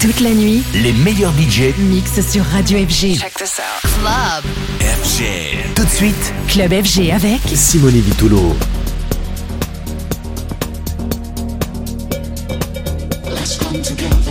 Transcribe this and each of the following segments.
Toute la nuit, les meilleurs budgets mixent sur Radio FG. Check this out. Club FG. Tout de suite, Club FG avec Simone Vitolo. Let's come together.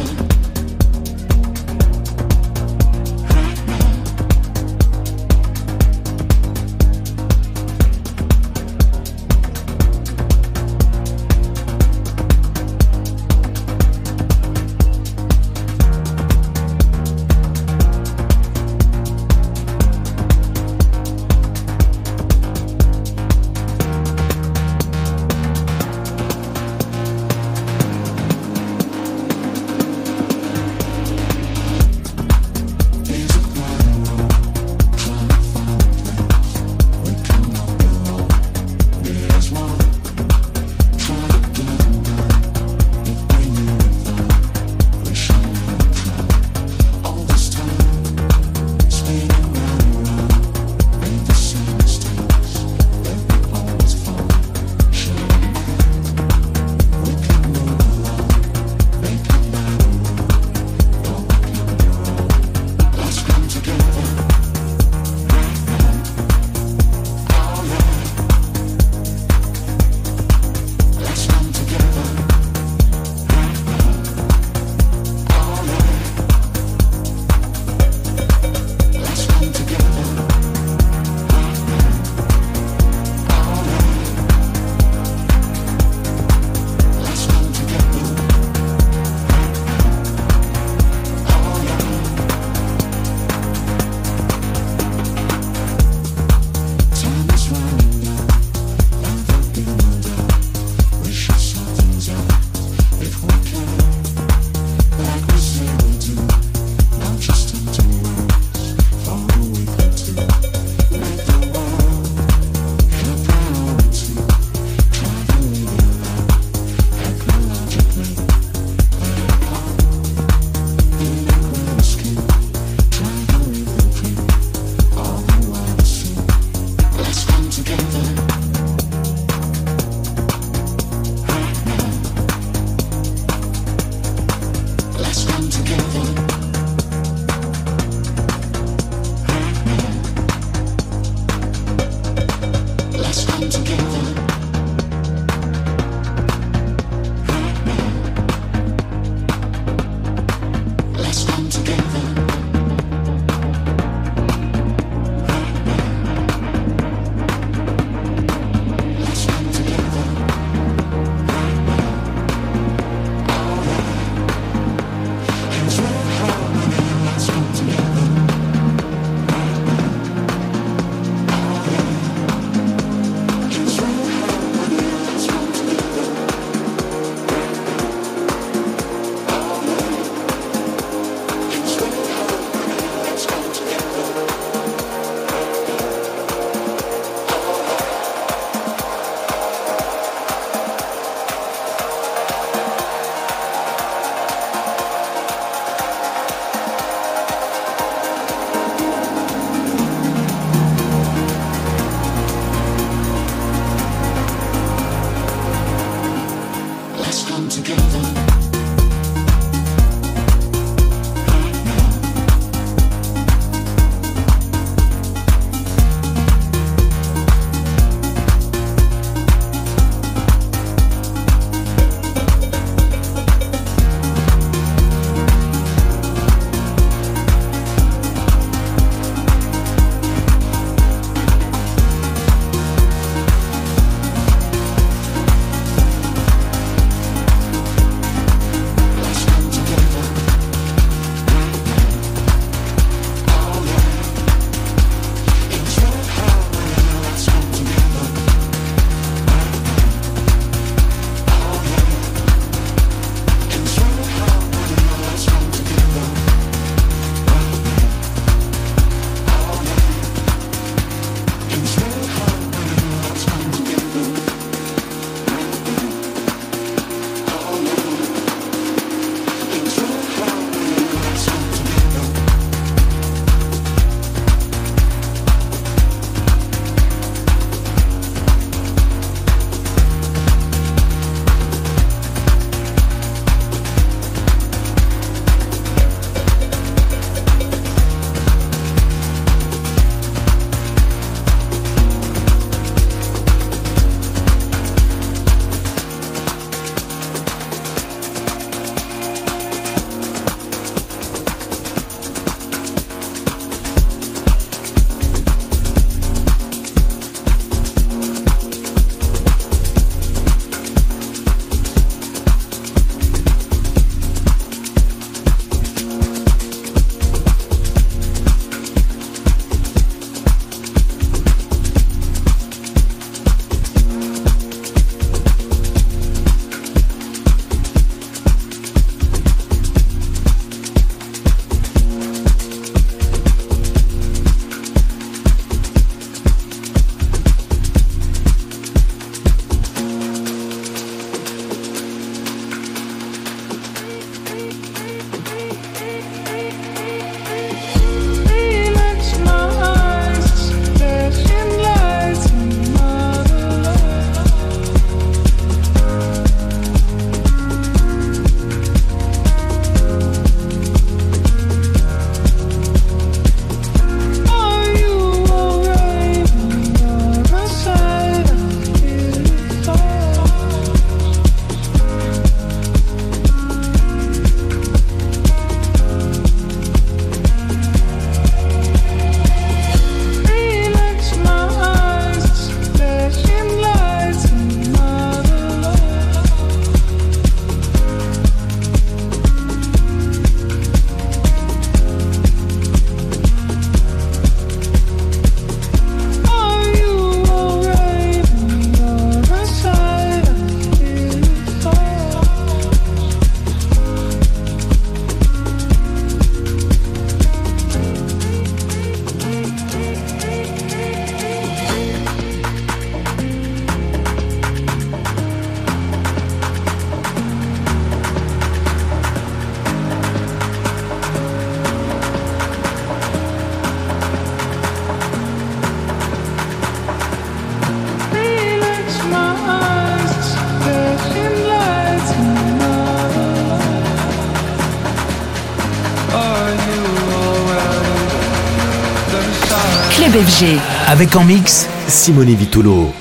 Club FG. Avec en mix Simone Vitolo.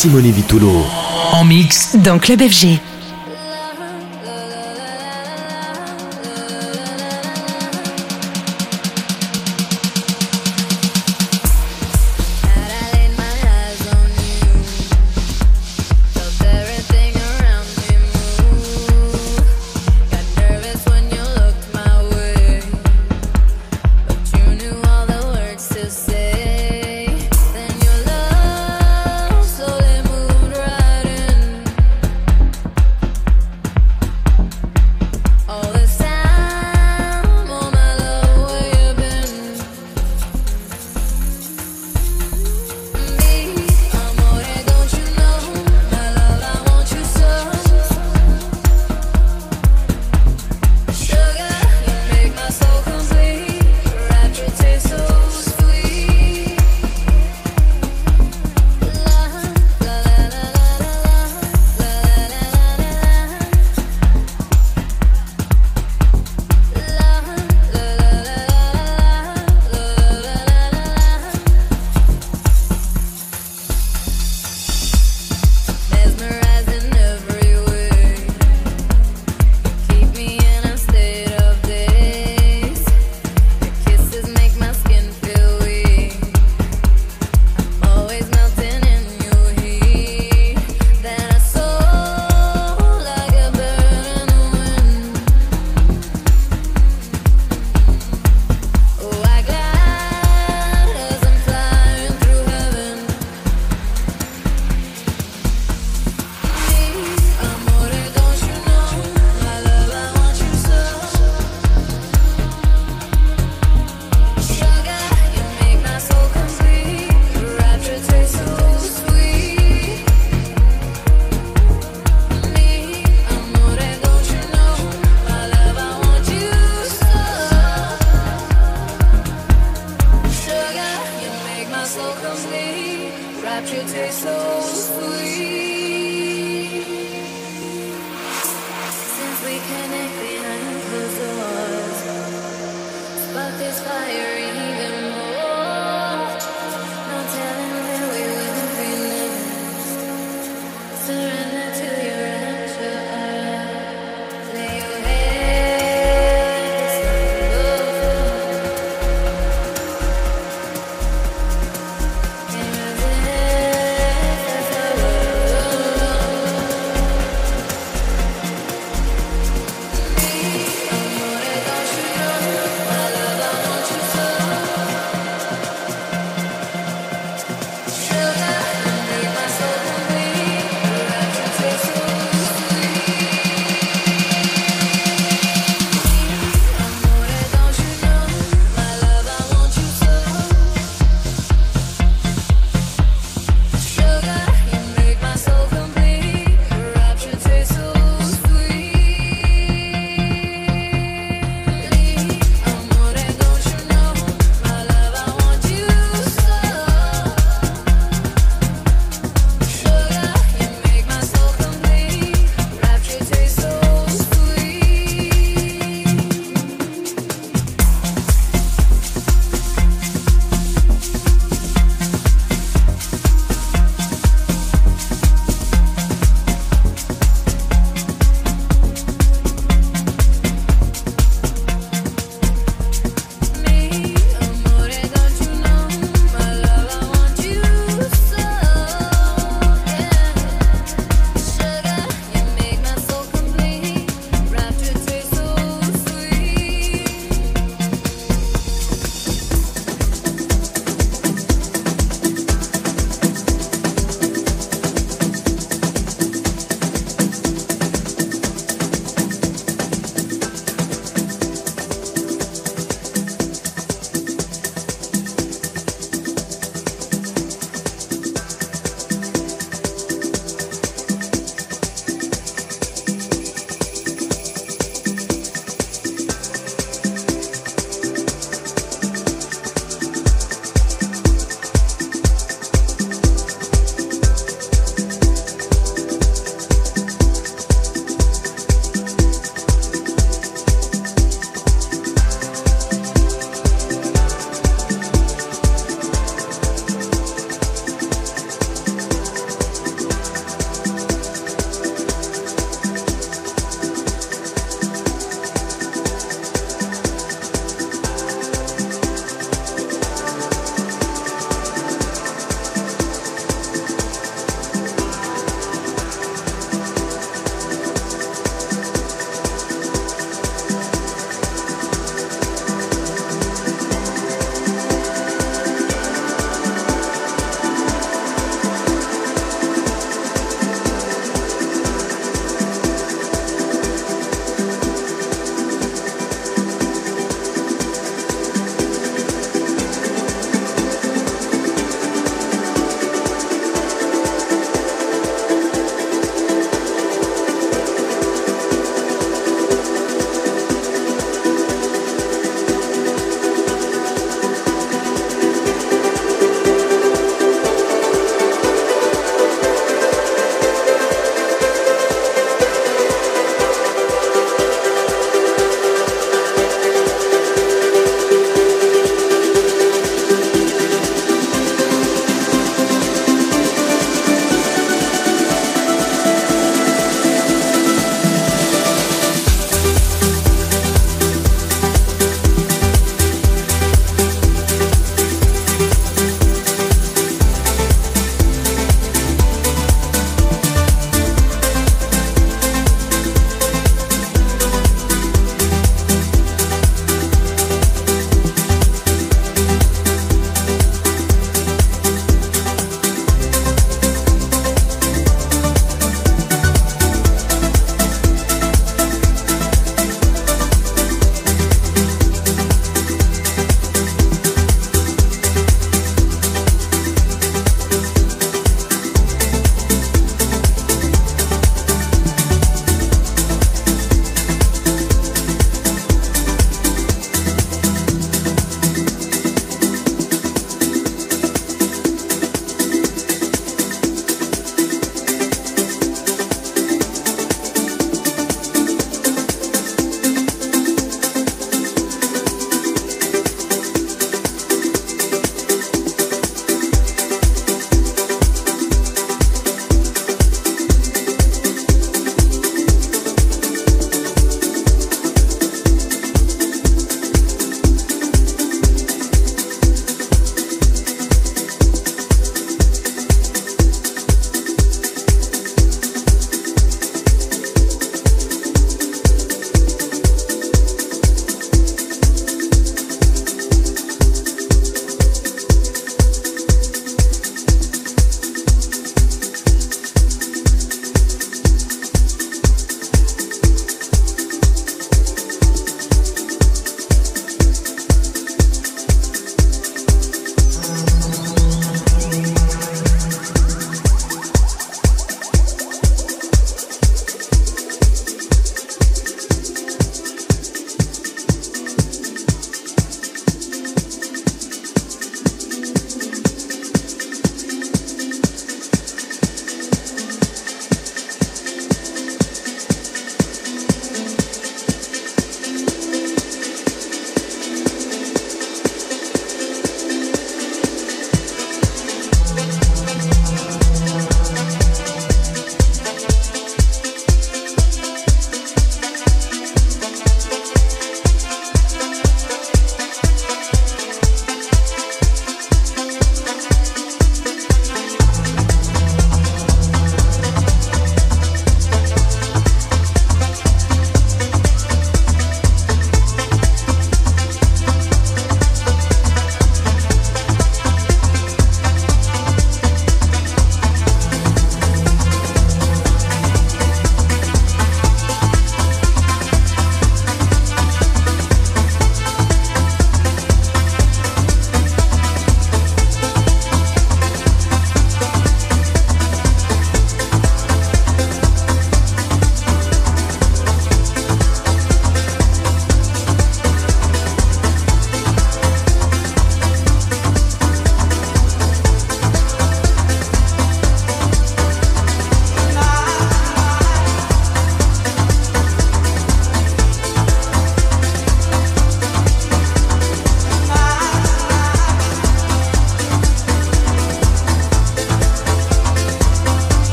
Simone Vitolo. En mix dans Club FG.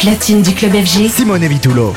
Platine du club FG. Simone Vitolo.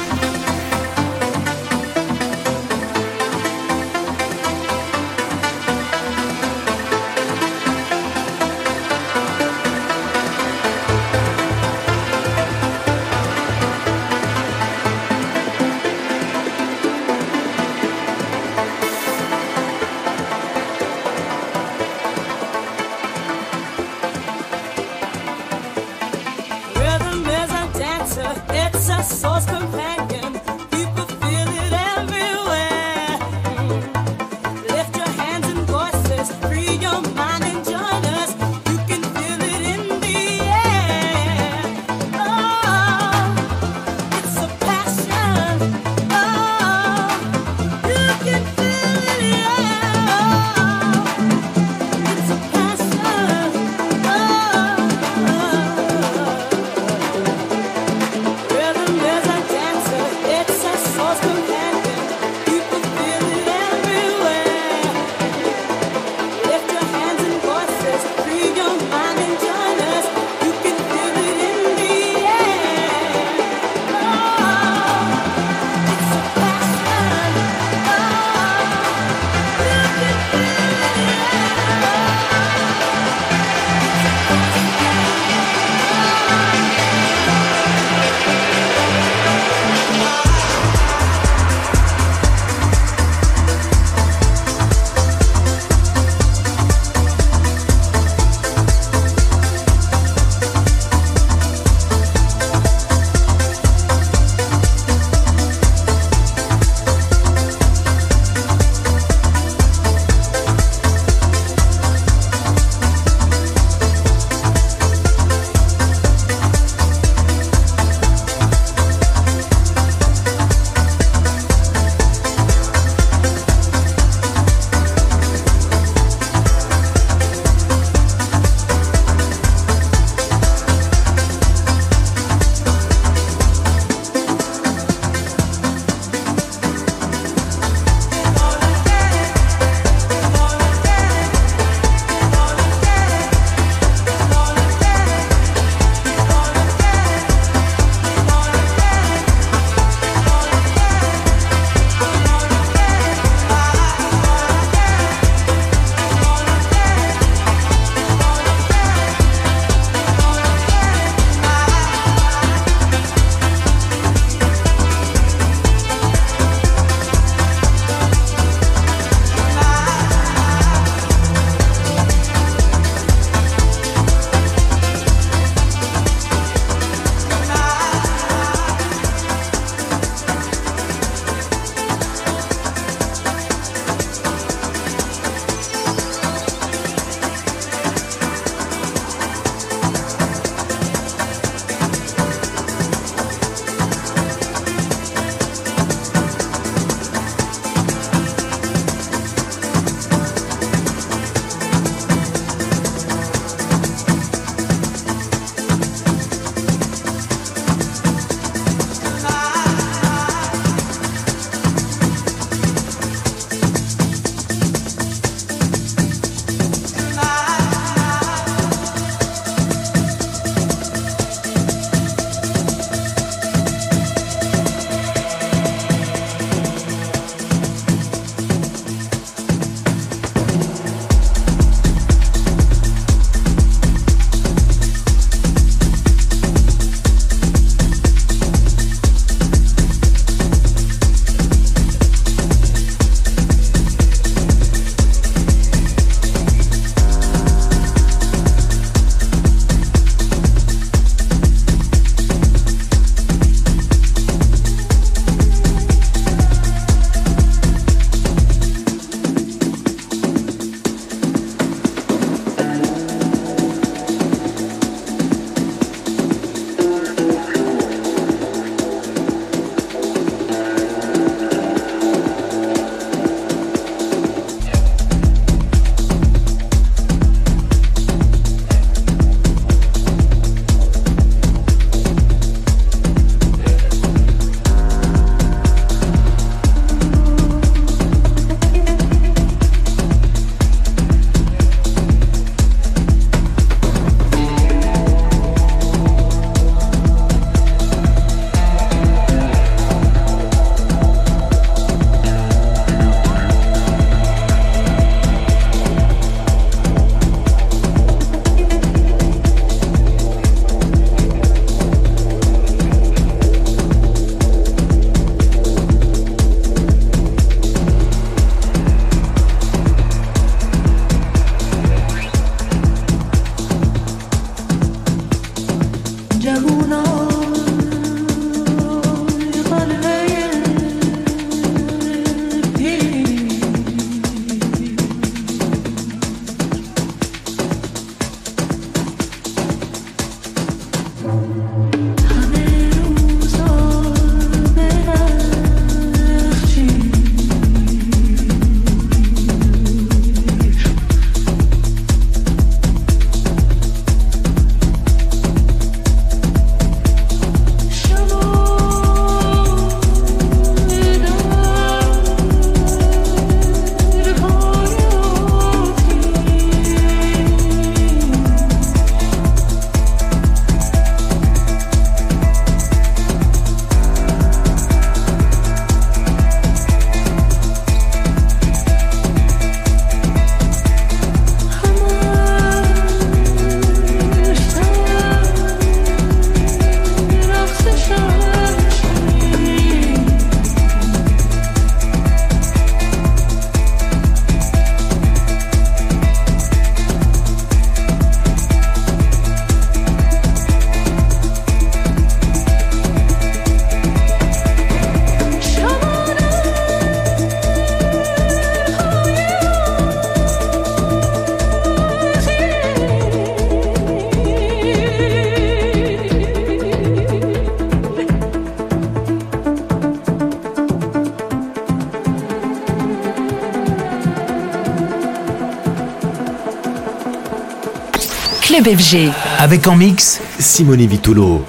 Avec en mix Simone Vitolo.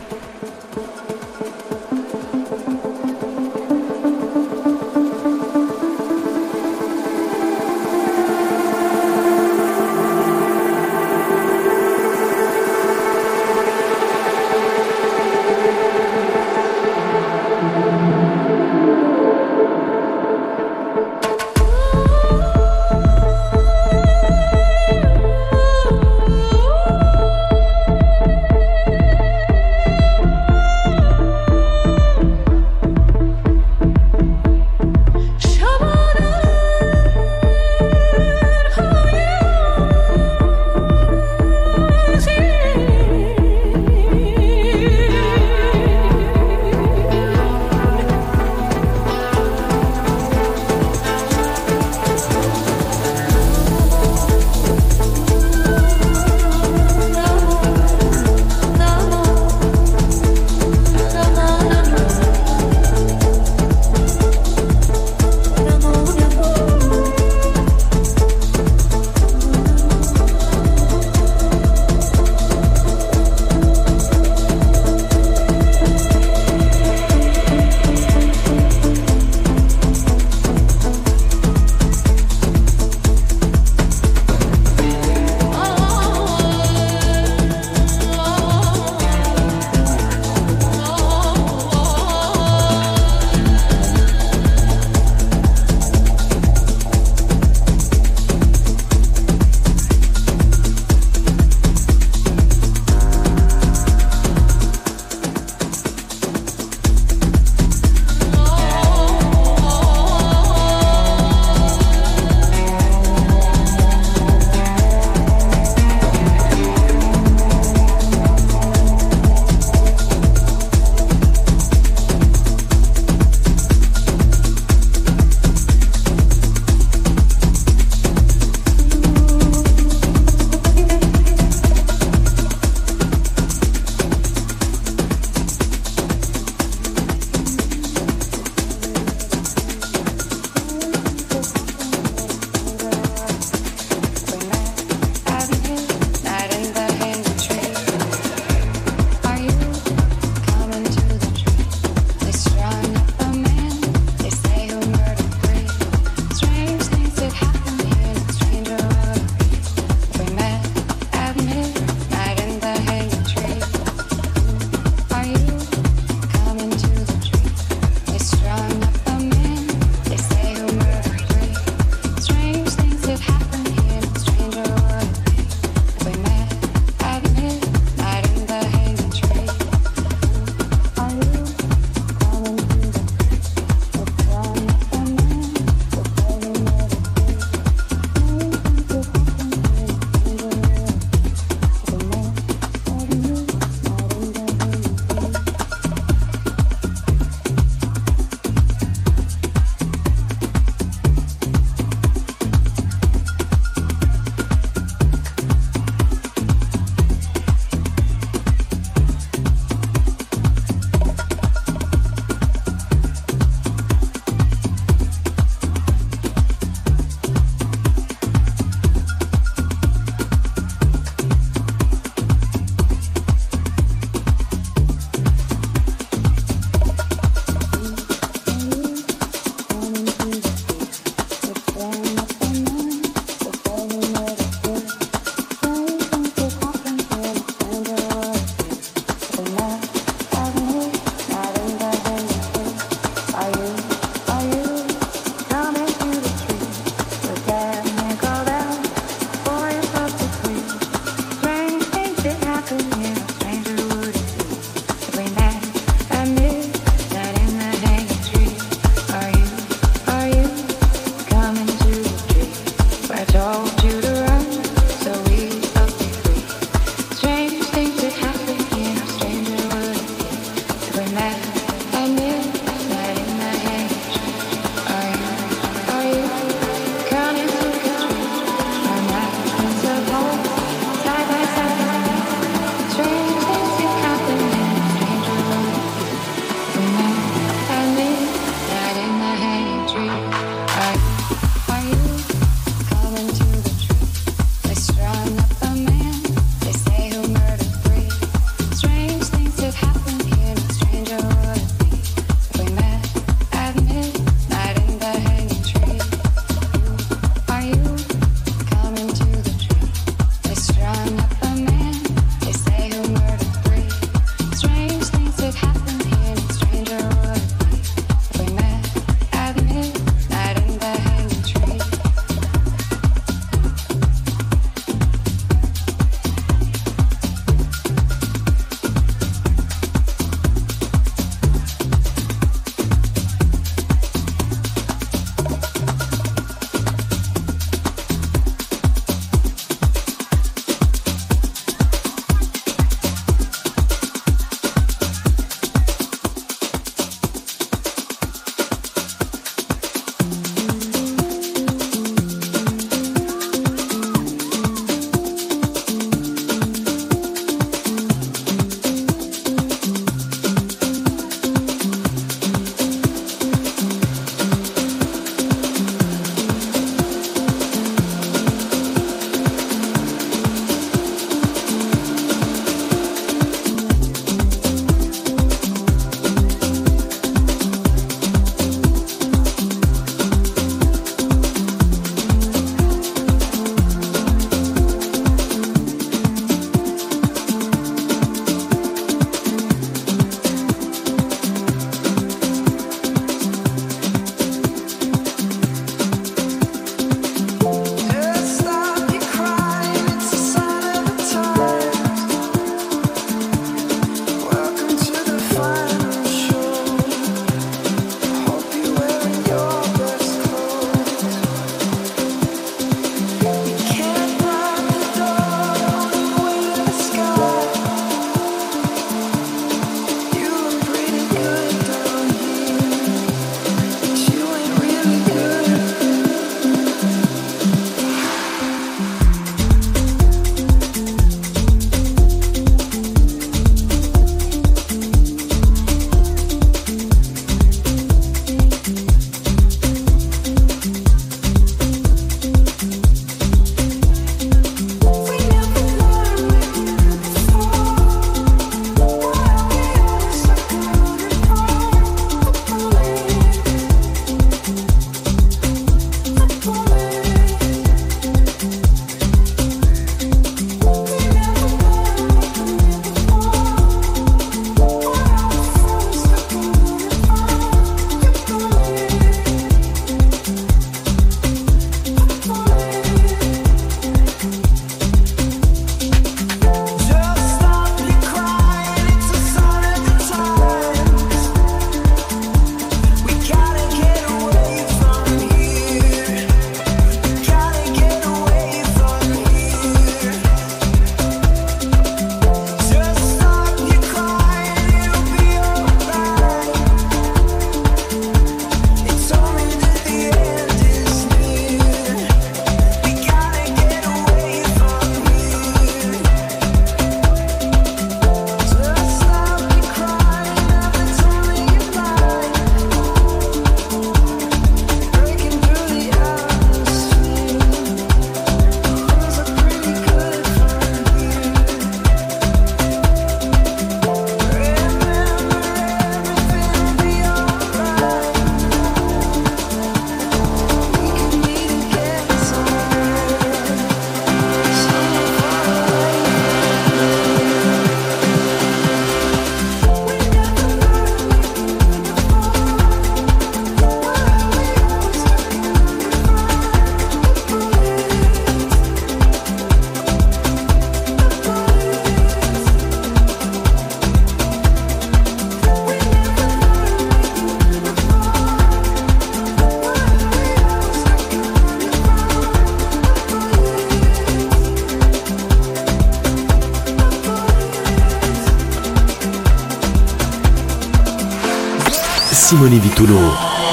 Simone Vitulo.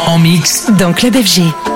En mix dans Club FG.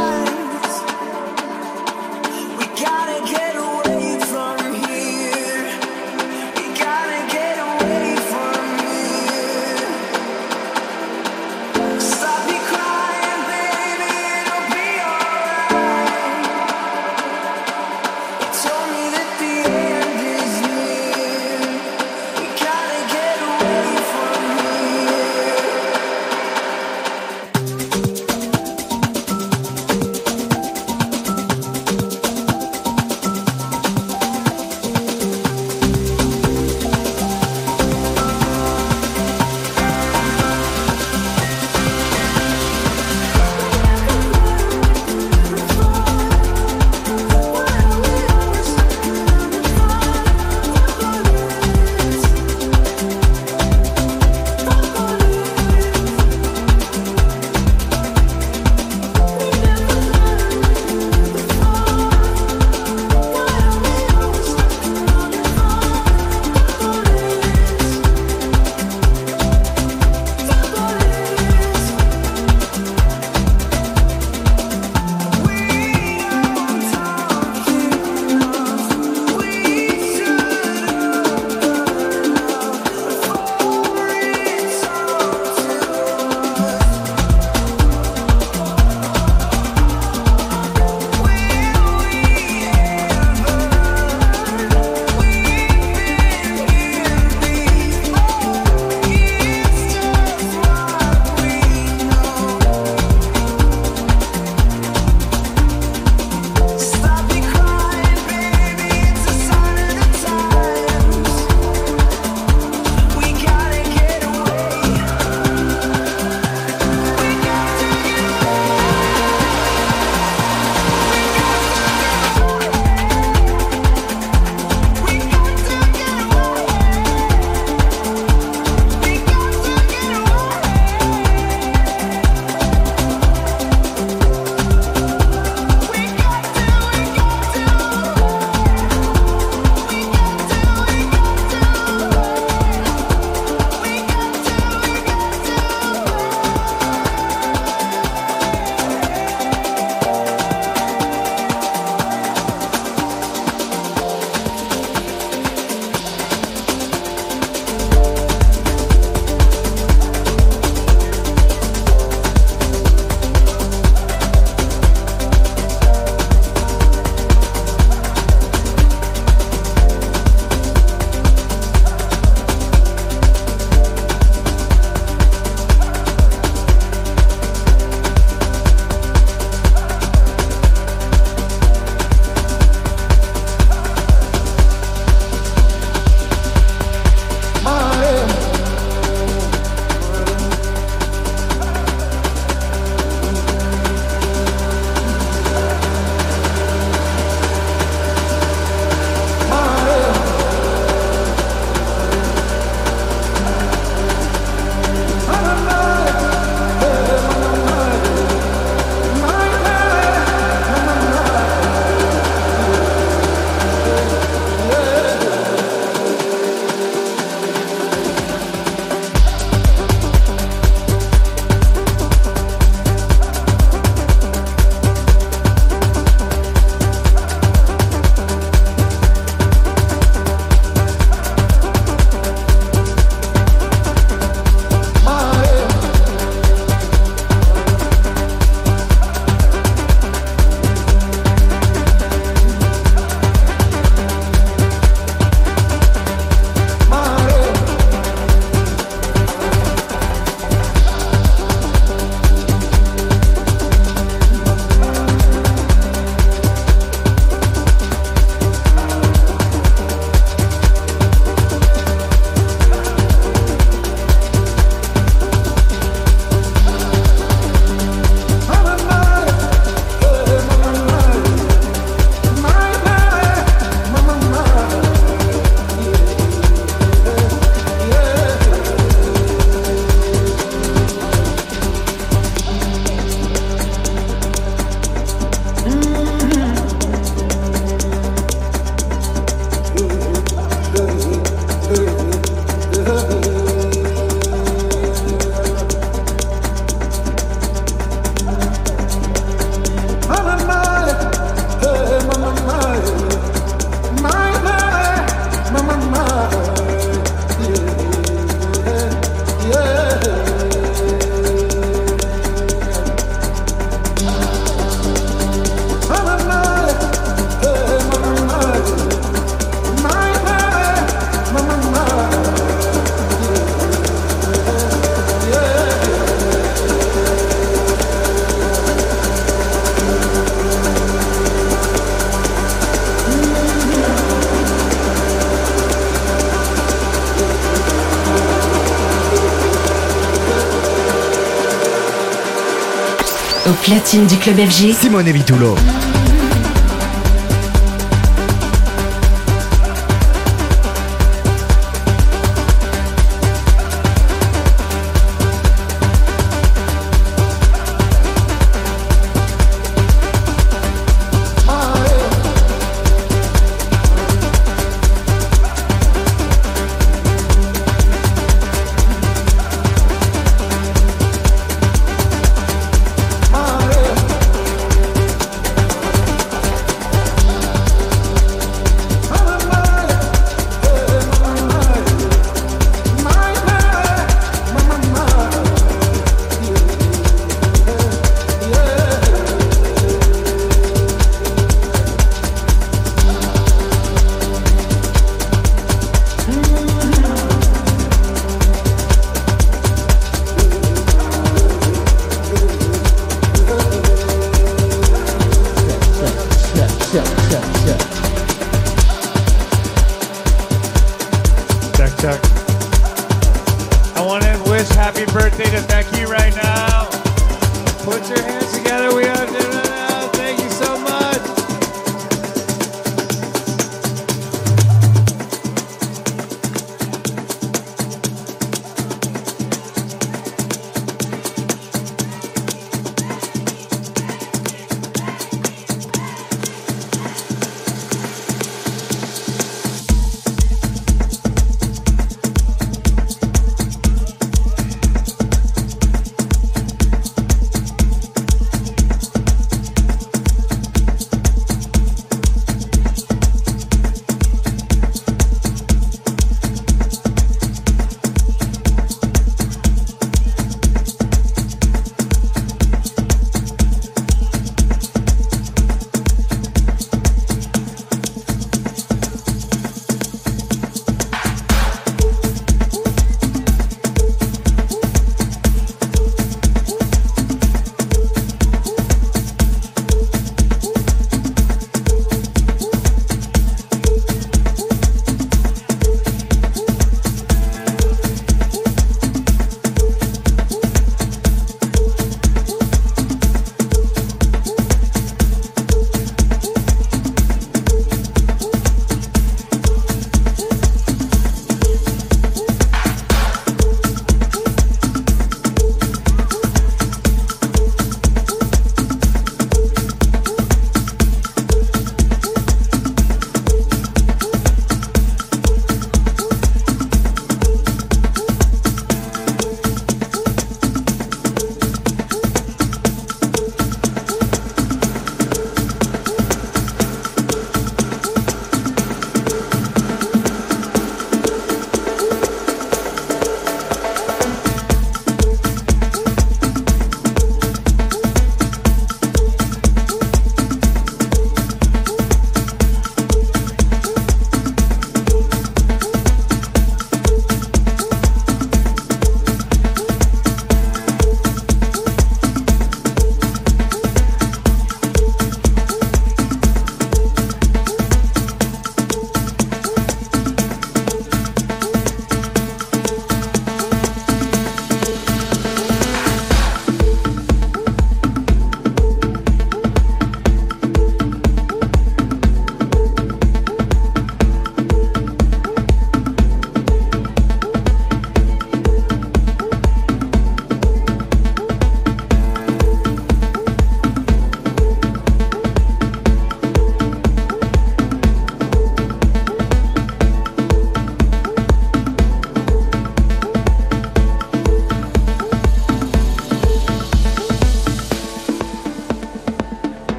Platine du club FG. Simone Vitolo.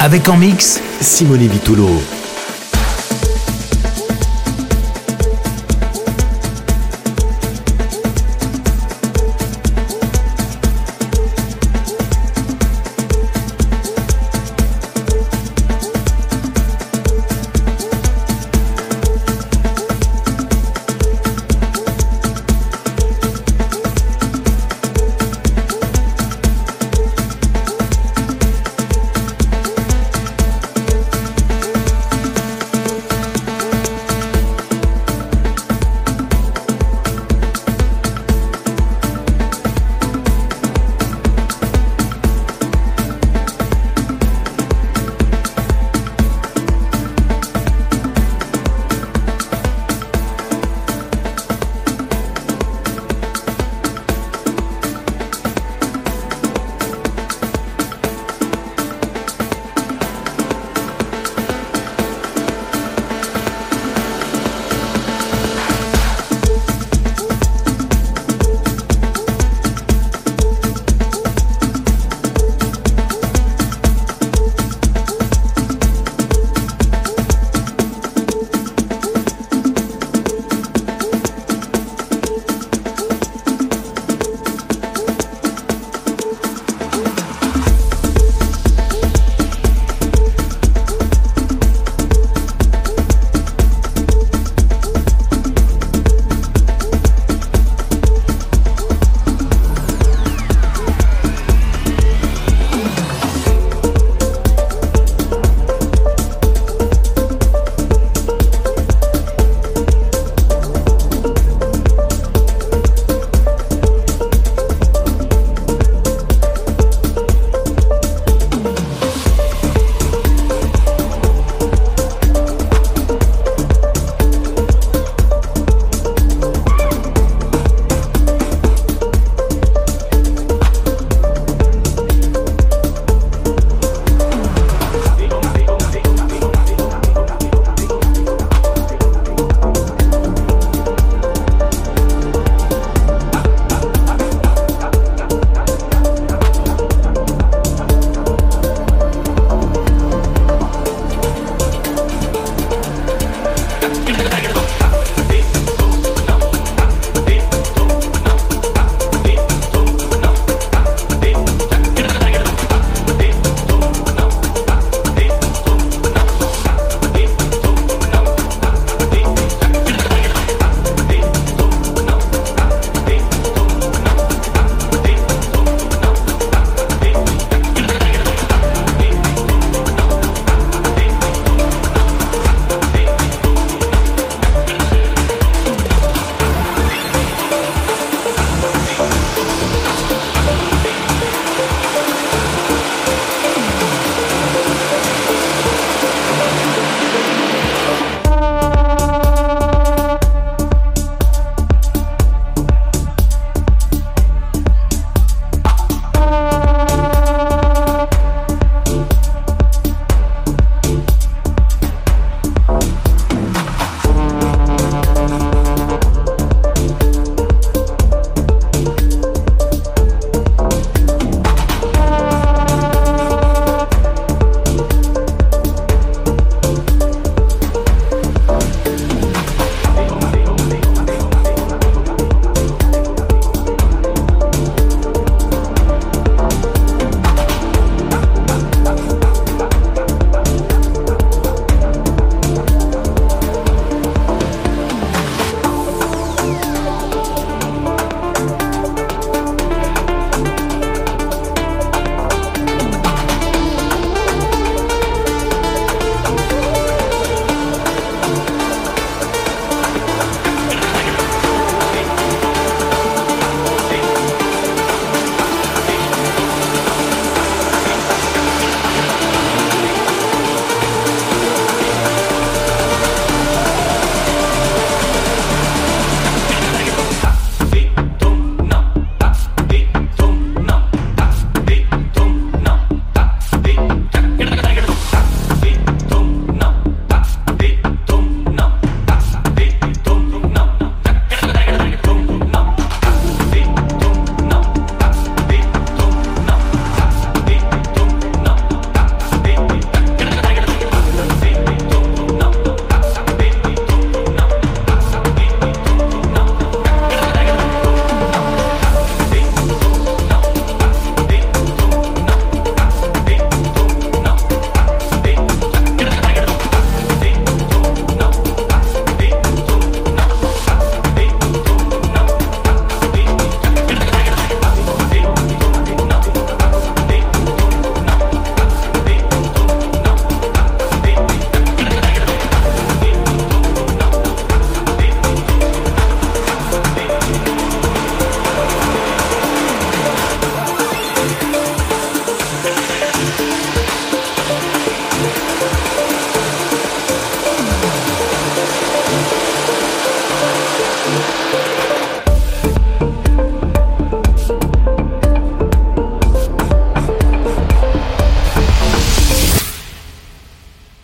Avec en mix, Simone Vitolo.